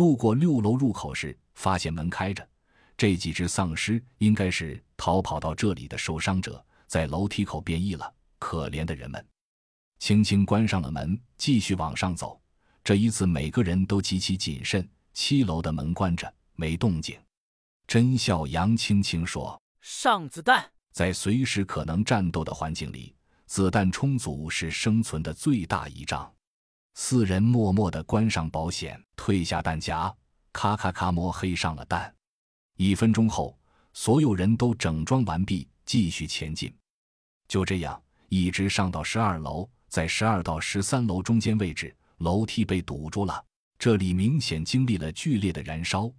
路过六楼入口时，发现门开着。这几只丧尸应该是逃跑到这里的受伤者，在楼梯口变异了。可怜的人们，轻轻关上了门，继续往上走。这一次，每个人都极其谨慎。七楼的门关着，没动静。甄笑阳轻轻说：“上子弹。”在随时可能战斗的环境里，子弹充足是生存的最大倚仗。四人默默地关上保险，退下弹夹，咔咔咔摸黑上了弹。一分钟后，所有人都整装完毕，继续前进。就这样，一直上到十二楼，在十二到十三楼中间位置，楼梯被堵住了。这里明显经历了剧烈的燃烧，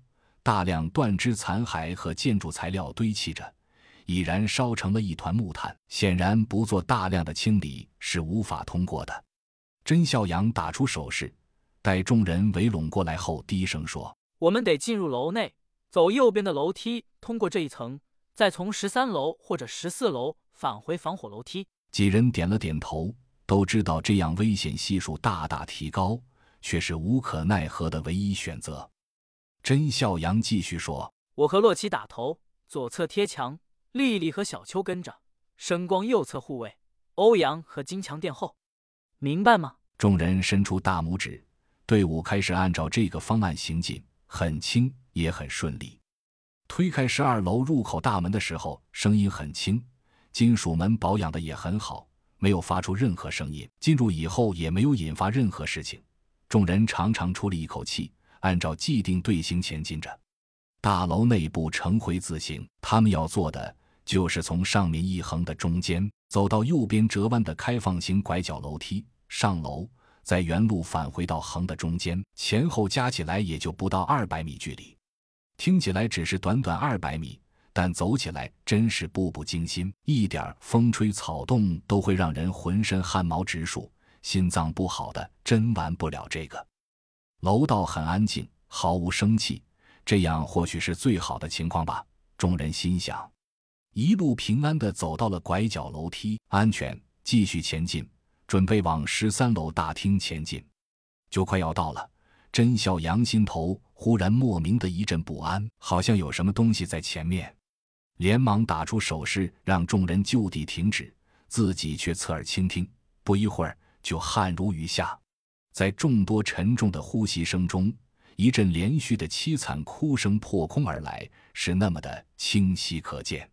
大量断肢残骸和建筑材料堆砌着，已燃烧成了一团木炭。显然，不做大量的清理是无法通过的。甄孝阳打出手势，待众人围拢过来后，低声说：“我们得进入楼内。”走右边的楼梯，通过这一层，再从十三楼或者十四楼返回防火楼梯。几人点了点头，都知道这样危险系数大大提高，却是无可奈何的唯一选择。甄孝阳继续说：“我和洛奇打头，左侧贴墙；丽丽和小秋跟着，声光右侧护卫；欧阳和金强殿后。明白吗？”众人伸出大拇指，队伍开始按照这个方案行进，很轻。也很顺利。推开十二楼入口大门的时候，声音很轻，金属门保养的也很好，没有发出任何声音。进入以后也没有引发任何事情，众人长长出了一口气，按照既定队形前进着。大楼内部呈回字形，他们要做的就是从上面一横的中间走到右边折弯的开放型拐角楼梯上楼，再原路返回到横的中间，前后加起来也就不到二百米距离。听起来只是短短二百米，但走起来真是步步惊心，一点风吹草动都会让人浑身汗毛直竖。心脏不好的真玩不了这个。楼道很安静，毫无生气，这样或许是最好的情况吧。众人心想，一路平安地走到了拐角楼梯，安全，继续前进，准备往十三楼大厅前进，就快要到了。甄孝阳心头忽然莫名的一阵不安，好像有什么东西在前面，连忙打出手势，让众人就地停止，自己却侧耳倾听。不一会儿，就汗如雨下。在众多沉重的呼吸声中，一阵连续的凄惨哭声破空而来，是那么的清晰可见。